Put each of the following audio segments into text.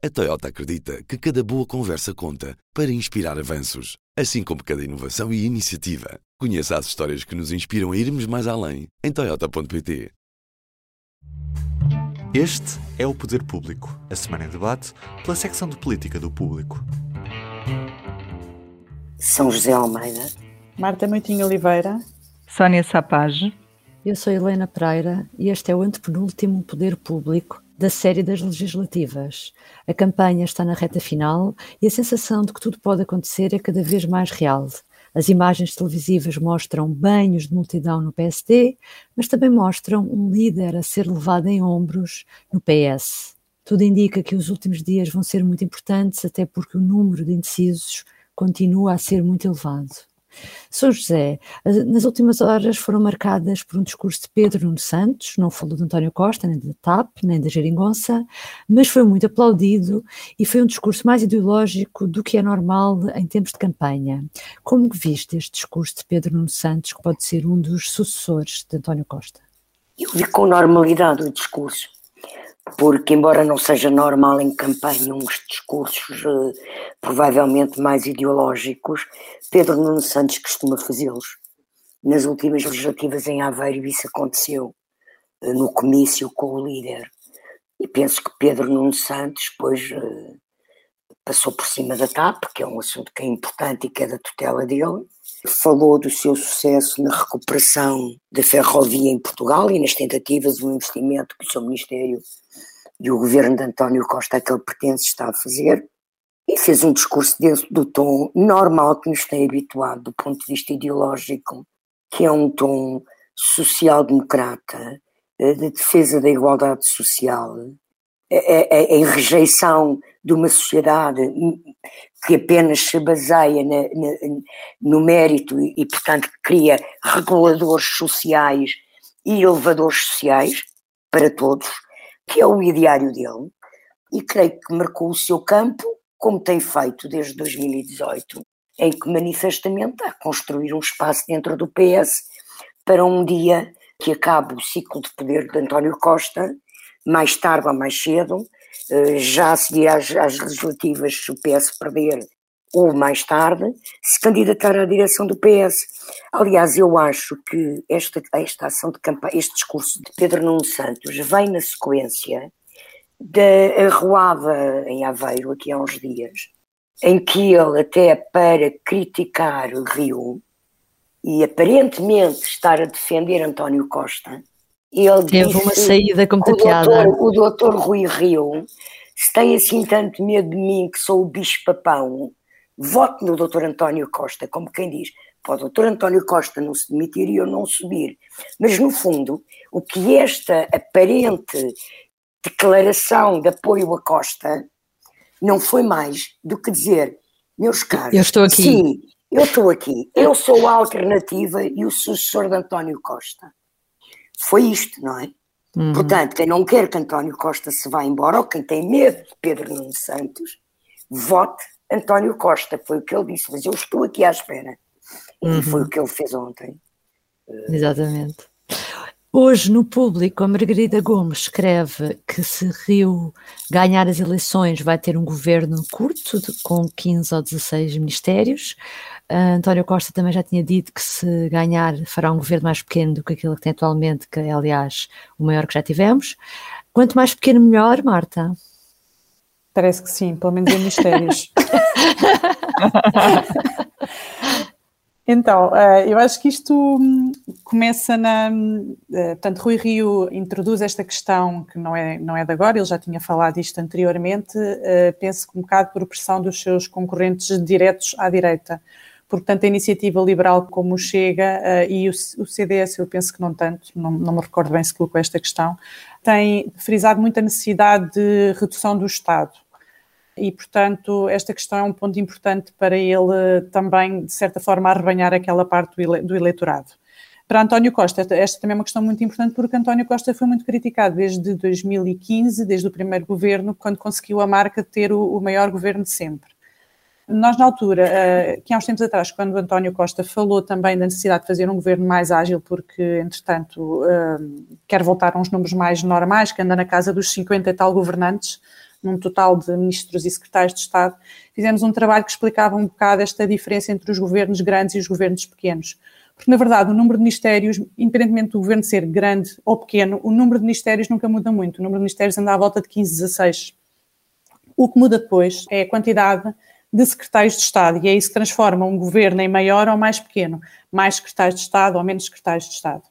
A Toyota acredita que cada boa conversa conta para inspirar avanços, assim como cada inovação e iniciativa. Conheça as histórias que nos inspiram a irmos mais além em Toyota.pt. Este é o Poder Público, a semana em debate pela secção de política do Público. São José Almeida, Marta Moitinho Oliveira, Sónia Sapage. Eu sou Helena Pereira e este é o antepenúltimo Poder Público da série das legislativas. A campanha está na reta final e a sensação de que tudo pode acontecer é cada vez mais real. As imagens televisivas mostram banhos de multidão no PSD, mas também mostram um líder a ser levado em ombros no PS. Tudo indica que os últimos dias vão ser muito importantes, até porque o número de indecisos continua a ser muito elevado. São José, nas últimas horas foram marcadas por um discurso de Pedro Nuno Santos, não falou de António Costa, nem da TAP, nem da Geringonça, mas foi muito aplaudido e foi um discurso mais ideológico do que é normal em tempos de campanha. Como viste este discurso de Pedro Nuno Santos, que pode ser um dos sucessores de António Costa? Eu vi com normalidade o discurso porque, embora não seja normal em campanha uns discursos uh, provavelmente mais ideológicos, Pedro Nuno Santos costuma fazê-los. Nas últimas legislativas em Aveiro isso aconteceu, uh, no comício com o líder. E penso que Pedro Nuno Santos depois uh, passou por cima da TAP, que é um assunto que é importante e que é da tutela dele, falou do seu sucesso na recuperação da ferrovia em Portugal e nas tentativas um investimento que o seu Ministério e o governo de António Costa que ele pertence está a fazer, e fez um discurso do tom normal que nos tem habituado do ponto de vista ideológico, que é um tom social-democrata, eh, de defesa da igualdade social, é, é, em rejeição de uma sociedade que apenas se baseia na, na, no mérito e, portanto, cria reguladores sociais e elevadores sociais para todos, que é o ideário dele, e creio que marcou o seu campo, como tem feito desde 2018, em que manifestamente está a construir um espaço dentro do PS para um dia que acabe o ciclo de poder de António Costa, mais tarde ou mais cedo, eh, já a seguir às, às legislativas, se o PS perder, ou mais tarde, se candidatar à direção do PS. Aliás, eu acho que esta, esta ação de campanha, este discurso de Pedro Nuno Santos vem na sequência da arruada em Aveiro, aqui há uns dias, em que ele, até para criticar o Rio e aparentemente estar a defender António Costa, ele Teve uma saída com muita piada. O doutor Rui Rio, se tem assim tanto medo de mim que sou o bicho-papão, vote no doutor António Costa, como quem diz, pode o doutor António Costa não se demitir e eu não subir. Mas, no fundo, o que esta aparente declaração de apoio a Costa não foi mais do que dizer, meus caros, eu estou aqui. sim, eu estou aqui, eu sou a alternativa e o sucessor de António Costa foi isto, não é? Uhum. Portanto, quem não quer que António Costa se vá embora, ou quem tem medo de Pedro Nuno Santos, vote António Costa, foi o que ele disse, mas eu estou aqui à espera. Uhum. E foi o que ele fez ontem. Exatamente. Hoje, no público, a Margarida Gomes escreve que se Rio ganhar as eleições vai ter um governo curto, de, com 15 ou 16 ministérios. Uh, António Costa também já tinha dito que se ganhar fará um governo mais pequeno do que aquele que tem atualmente, que é, aliás, o maior que já tivemos. Quanto mais pequeno, melhor, Marta? Parece que sim, pelo menos em mistérios. Então, eh, eu acho que isto hum, começa na. Eh, portanto, Rui Rio introduz esta questão que não é, não é de agora, ele já tinha falado disto anteriormente, eh, penso que um bocado por pressão dos seus concorrentes diretos à direita. Portanto, a iniciativa liberal como Chega e o CDS, eu penso que não tanto, não, não me recordo bem se colocou esta questão, tem frisado muito a necessidade de redução do Estado e, portanto, esta questão é um ponto importante para ele também, de certa forma, arrebanhar aquela parte do eleitorado. Para António Costa, esta também é uma questão muito importante porque António Costa foi muito criticado desde 2015, desde o primeiro governo, quando conseguiu a marca de ter o, maior governo de sempre. Nós, na altura, eh, que há uns tempos atrás, quando António Costa falou também da necessidade de fazer um governo mais ágil, porque, entretanto, eh, quer voltar a uns números mais normais, que anda na casa dos 50 e tal governantes, num total de ministros e secretários de Estado, fizemos um trabalho que explicava um bocado esta diferença entre os governos grandes e os governos pequenos. Porque, na verdade, o número de ministérios, independentemente do governo ser grande ou pequeno, o número de ministérios nunca muda muito. O número de ministérios anda à volta de 15, 16. O que muda depois é a quantidade de secretários de Estado, e é isso que transforma um governo em maior ou mais pequeno, mais secretários de Estado ou menos secretários de Estado.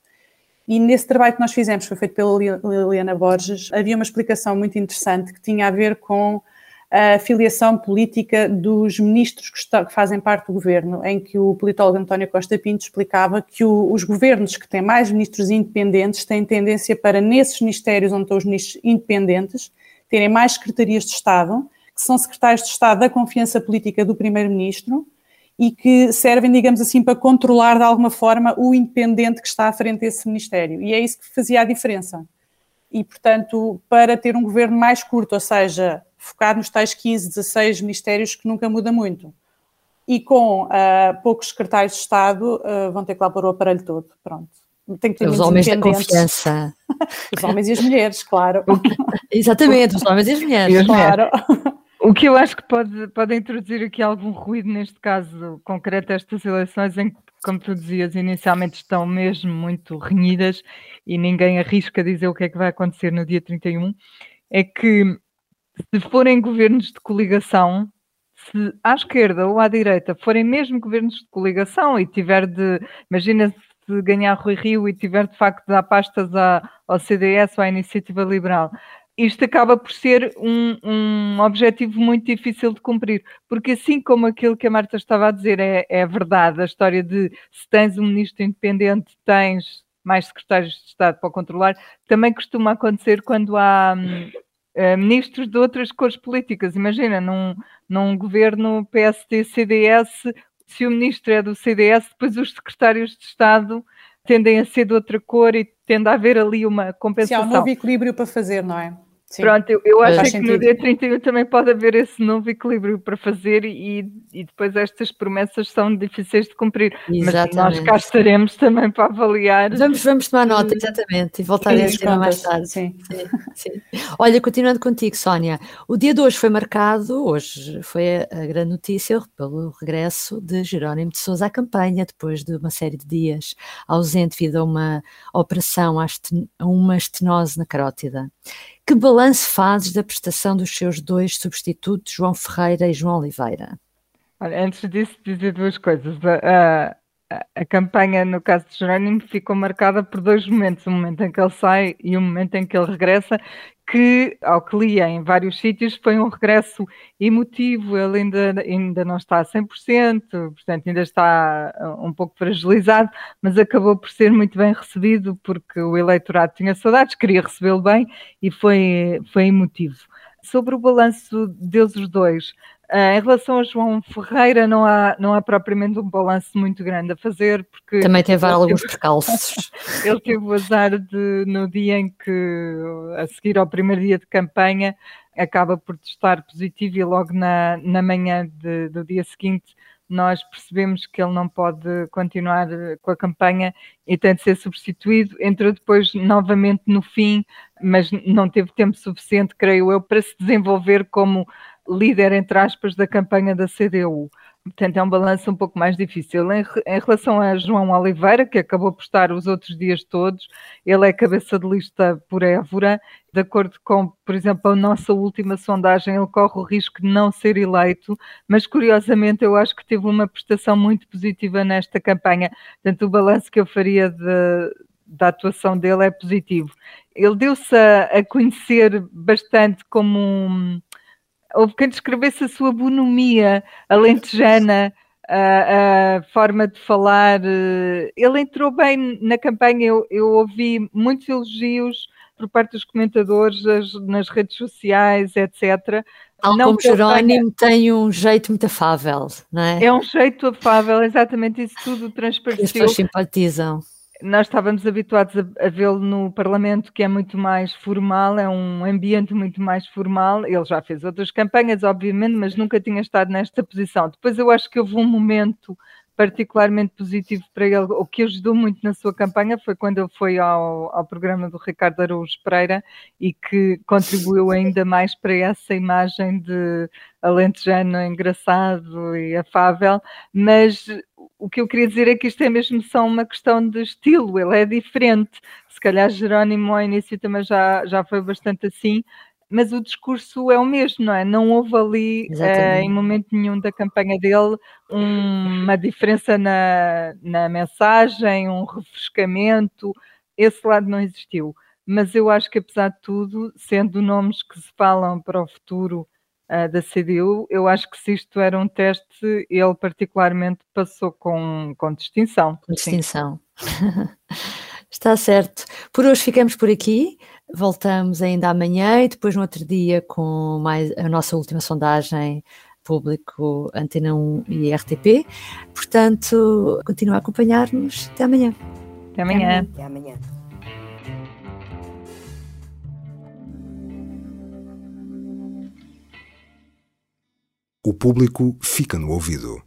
E nesse trabalho que nós fizemos, foi feito pela Liliana Borges, havia uma explicação muito interessante que tinha a ver com a filiação política dos ministros que, está, que fazem parte do governo, em que o politólogo António Costa Pinto explicava que o, os governos que têm mais ministros independentes têm tendência para, nesses ministérios onde estão os ministros independentes, terem mais secretarias de Estado, que são secretários de Estado da confiança política do primeiro-ministro, e que servem, digamos assim, para controlar de alguma forma o independente que está à frente desse Ministério. E é isso que fazia a diferença. E, portanto, para ter um governo mais curto, ou seja, focado nos tais 15, 16 ministérios que nunca muda muito, e com uh, poucos secretários de Estado, uh, vão ter que lá pôr o aparelho todo. Pronto. Tem que ter os homens da confiança. os homens e as mulheres, claro. Exatamente, os homens e as mulheres. E as claro. O que eu acho que pode, pode introduzir aqui algum ruído neste caso concreto, estas eleições em que, como tu dizias, inicialmente estão mesmo muito renhidas e ninguém arrisca dizer o que é que vai acontecer no dia 31, é que se forem governos de coligação, se à esquerda ou à direita forem mesmo governos de coligação e tiver de, imagina se ganhar Rui Rio e tiver de facto de dar pastas à, ao CDS ou à Iniciativa Liberal, isto acaba por ser um, um, objetivo muito difícil de cumprir, porque assim como aquilo que a Marta estava a dizer é, é verdade, a história de se tens um ministro independente, tens mais secretários de Estado para controlar, também costuma acontecer quando há uh, ministros de outras cores políticas. Imagina, num, num governo PSD-CDS, se o ministro é do CDS, depois os secretários de Estado tendem a ser de outra cor e tende a haver ali uma compensação. Se há um novo equilíbrio para fazer, não é? Sim. Pronto, eu, eu acho que no dia 31 também pode haver esse novo equilíbrio para fazer e, e depois estas promessas são difíceis de cumprir. Exatamente. Mas nós cá estaremos também para avaliar. Vamos, vamos tomar nota, exatamente, e voltar sim, a esse tema mais tarde. Sim. Sim, sim. Olha, continuando contigo, Sónia, o dia de hoje foi marcado, hoje foi a, grande notícia pelo regresso de Jerónimo de Sousa à campanha, depois de uma série de dias ausente devido a uma operação, a uma estenose na carótida. Que balanço fazes da prestação dos seus dois substitutos, João Ferreira e João Oliveira? Olha, antes disso, dizer duas coisas. A, a, a, campanha, no caso de Jerónimo, ficou marcada por dois momentos: o momento em que ele sai e o momento em que ele regressa, que, ao que li em vários sítios, foi um regresso emotivo, ele ainda, ainda não está a 100%, portanto ainda está uh, um pouco fragilizado, mas acabou por ser muito bem recebido porque o eleitorado tinha saudades, queria recebê-lo bem e foi, foi emotivo. Sobre o balanço deles os dois, Uh, em relação a João Ferreira, não há, não há propriamente um balanço muito grande a fazer, porque. Também teve alguns percalços. ele teve o azar de, no dia em que, a seguir ao primeiro dia de campanha, acaba por testar positivo e logo na, na manhã de, do dia seguinte nós percebemos que ele não pode continuar com a campanha e tem de ser substituído. Entrou depois novamente no fim, mas não teve tempo suficiente, creio eu, para se desenvolver como líder, entre aspas, da campanha da CDU. Portanto, é um balanço um pouco mais difícil. Em, em, relação a João Oliveira, que acabou por estar os outros dias todos, ele é cabeça de lista por Évora. De acordo com, por exemplo, a nossa última sondagem, ele corre o risco de não ser eleito, mas curiosamente eu acho que teve uma prestação muito positiva nesta campanha. Portanto, o balanço que eu faria de, da atuação dele é positivo. Ele deu-se a, a conhecer bastante como um houve quem descrevesse a sua bonomia alentejana, a, a, forma de falar. Eh, ele entrou bem na campanha, eu, eu ouvi muitos elogios por parte dos comentadores as, nas redes sociais, etc. Tal não como Jerónimo tenha... tem um jeito muito afável, não é? É um jeito afável, exatamente isso tudo transpareceu. As pessoas simpatizam nós estávamos habituados a, a vê-lo no Parlamento, que é muito mais formal, é um ambiente muito mais formal. Ele já fez outras campanhas, obviamente, mas nunca tinha estado nesta posição. Depois eu acho que houve um momento particularmente positivo para ele, o que ajudou muito na sua campanha foi quando ele foi ao, ao programa do Ricardo Araújo Pereira e que contribuiu ainda mais para essa imagem de alentejano engraçado e afável, mas o que eu queria dizer é que isto é mesmo só uma questão de estilo, ele é diferente. Se calhar Jerónimo ao início também já, já foi bastante assim, mas o discurso é o mesmo, não é? Não houve ali, uh, em momento nenhum da campanha dele, um, uma diferença na, na mensagem, um refrescamento, esse lado não existiu. Mas eu acho que, apesar de tudo, sendo nomes que se falam para o futuro uh, da CDU, eu acho que se isto era um teste, ele particularmente passou com, com distinção. Com distinção. Está certo. Por hoje ficamos por aqui. Voltamos ainda amanhã e depois no outro dia com mais a nossa última sondagem público Antena 1 e RTP. Portanto, continua a acompanhar-nos. Até amanhã. Até amanhã. Até amanhã. O público fica no ouvido.